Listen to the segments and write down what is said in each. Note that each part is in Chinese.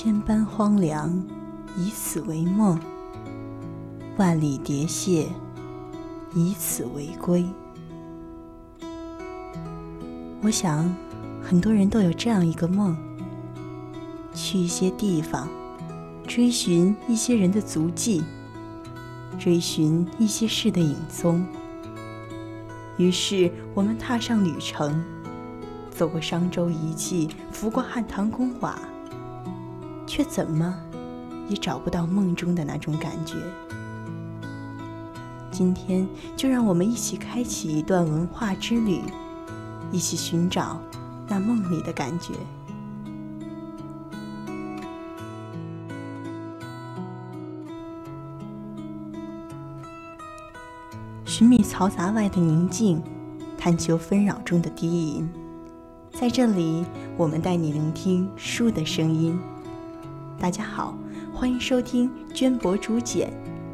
千般荒凉，以此为梦；万里蝶谢，以此为归。我想，很多人都有这样一个梦：去一些地方，追寻一些人的足迹，追寻一些事的影踪。于是，我们踏上旅程，走过商周遗迹，拂过汉唐宫瓦。却怎么也找不到梦中的那种感觉。今天就让我们一起开启一段文化之旅，一起寻找那梦里的感觉。寻觅嘈杂外的宁静，探求纷扰中的低吟。在这里，我们带你聆听书的声音。大家好，欢迎收听绢博竹简，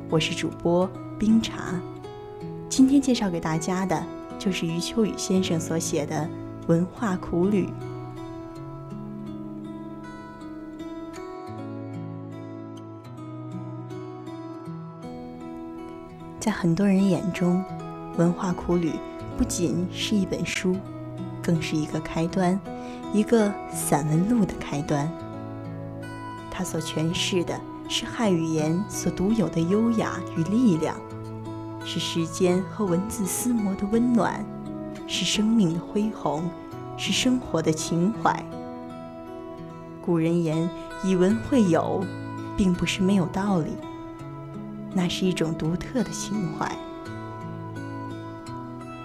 我是主播冰茶。今天介绍给大家的就是余秋雨先生所写的《文化苦旅》。在很多人眼中，《文化苦旅》不仅是一本书，更是一个开端，一个散文录的开端。它所诠释的是汉语言所独有的优雅与力量，是时间和文字厮磨的温暖，是生命的恢宏，是生活的情怀。古人言“以文会友”，并不是没有道理，那是一种独特的情怀。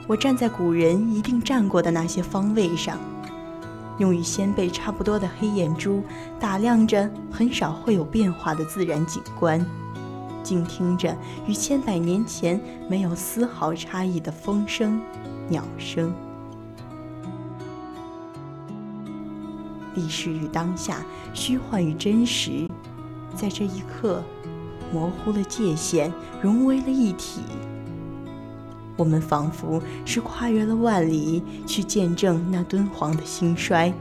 我站在古人一定站过的那些方位上。用与先辈差不多的黑眼珠打量着很少会有变化的自然景观，静听着与千百年前没有丝毫差异的风声、鸟声。历史与当下，虚幻与真实，在这一刻模糊了界限，融为了一体。我们仿佛是跨越了万里去见证那敦煌的兴衰，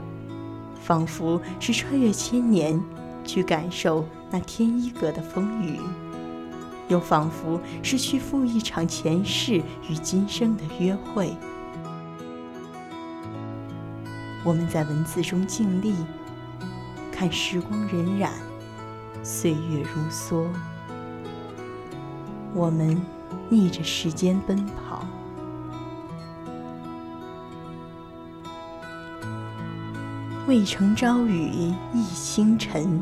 仿佛是穿越千年去感受那天一阁的风雨，又仿佛是去赴一场前世与今生的约会。我们在文字中静立，看时光荏苒，岁月如梭。我们。逆着时间奔跑，渭城朝雨浥轻尘，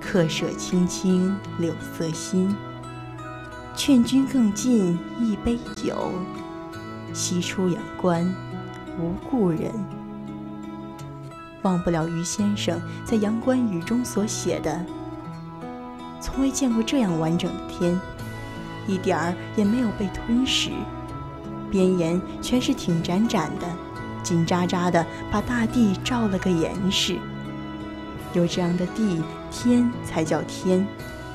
客舍青青柳色新。劝君更尽一杯酒，西出阳关无故人。忘不了余先生在《阳关雨》中所写的：“从未见过这样完整的天。”一点儿也没有被吞噬，边沿全是挺展展的，紧扎扎的把大地罩了个严实。有这样的地，天才叫天；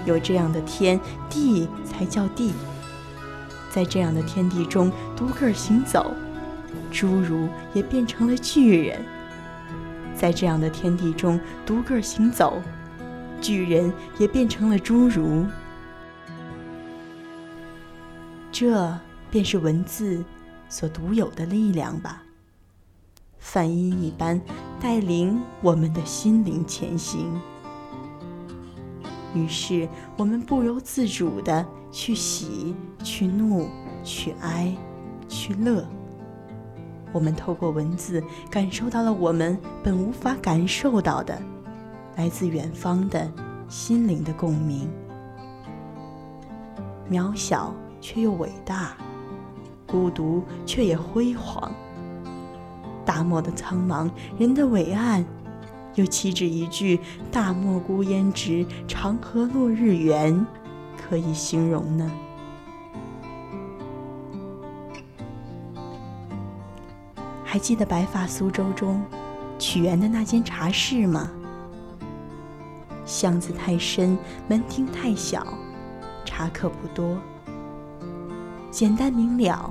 有这样的天，地才叫地。在这样的天地中独个儿行走，侏儒也变成了巨人；在这样的天地中独个儿行走，巨人也变成了侏儒。这便是文字所独有的力量吧，梵音一般带领我们的心灵前行。于是，我们不由自主地去喜、去怒、去哀、去乐。我们透过文字感受到了我们本无法感受到的，来自远方的心灵的共鸣，渺小。却又伟大，孤独却也辉煌。大漠的苍茫，人的伟岸，又岂止一句“大漠孤烟直，长河落日圆”可以形容呢？还记得《白发苏州》中曲园的那间茶室吗？巷子太深，门厅太小，茶客不多。简单明了，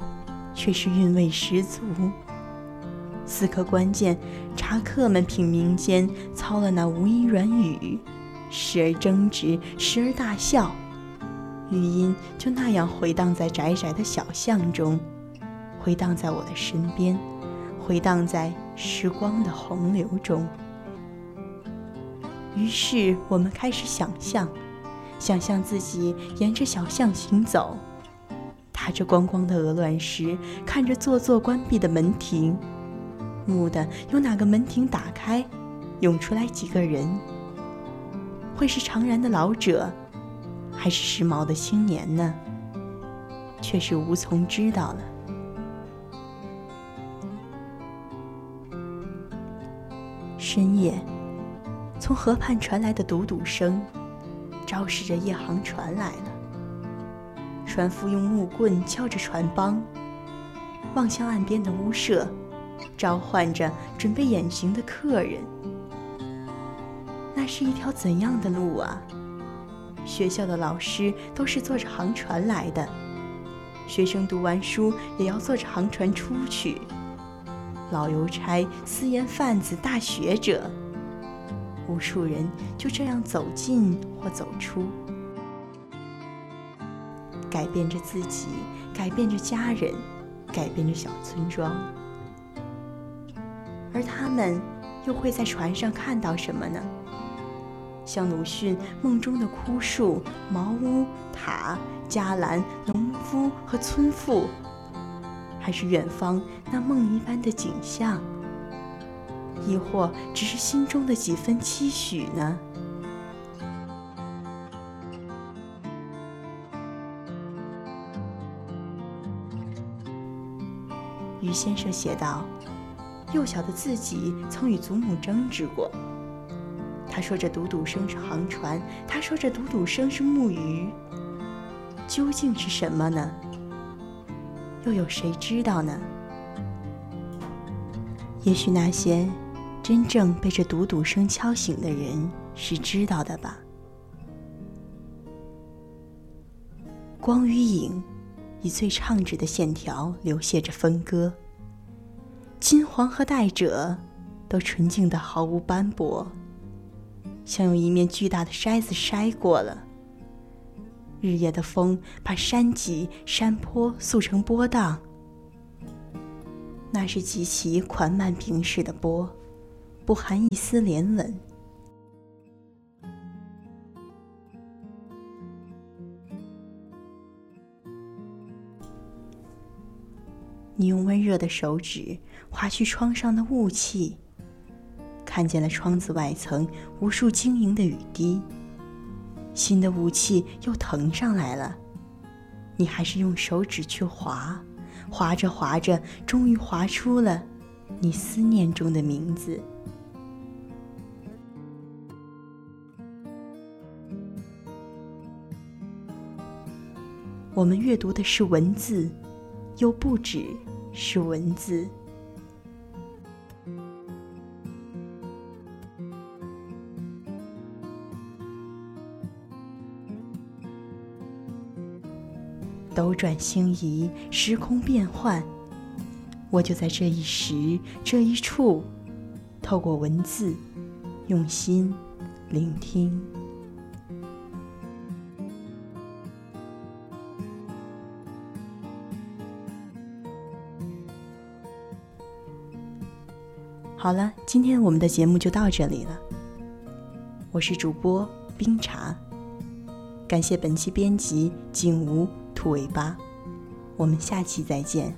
却是韵味十足。此刻关键，茶客们品茗间操了那无音软语，时而争执，时而大笑，语音就那样回荡在窄窄的小巷中，回荡在我的身边，回荡在时光的洪流中。于是我们开始想象，想象自己沿着小巷行走，踏着光光的鹅卵石，看着座座关闭的门庭。蓦地，有哪个门庭打开，涌出来几个人？会是长髯的老者，还是时髦的青年呢？却是无从知道了。深夜，从河畔传来的嘟嘟声，昭示着夜航船来了。船夫用木棍敲着船帮，望向岸边的屋舍。召唤着准备远行的客人。那是一条怎样的路啊？学校的老师都是坐着航船来的，学生读完书也要坐着航船出去。老邮差、私盐贩子、大学者，无数人就这样走进或走出，改变着自己，改变着家人，改变着小村庄。而他们又会在船上看到什么呢？像鲁迅梦中的枯树、茅屋、塔、伽蓝、农夫和村妇，还是远方那梦一般的景象？亦或只是心中的几分期许呢？于先生写道。幼小的自己曾与祖母争执过。他说：“这嘟嘟声是航船。”他说：“这嘟嘟声是木鱼。”究竟是什么呢？又有谁知道呢？也许那些真正被这嘟嘟声敲醒的人是知道的吧。光与影，以最畅直的线条流泻着分割。金黄和带褶都纯净的毫无斑驳，像用一面巨大的筛子筛过了。日夜的风把山脊、山坡塑成波荡，那是极其缓慢平视的波，不含一丝连纹。你用温热的手指划去窗上的雾气，看见了窗子外层无数晶莹的雨滴。新的雾气又腾上来了，你还是用手指去划，划着划着，终于划出了你思念中的名字。我们阅读的是文字，又不止。是文字，斗转星移，时空变幻，我就在这一时、这一处，透过文字，用心聆听。好了，今天我们的节目就到这里了。我是主播冰茶，感谢本期编辑景无兔尾巴，我们下期再见。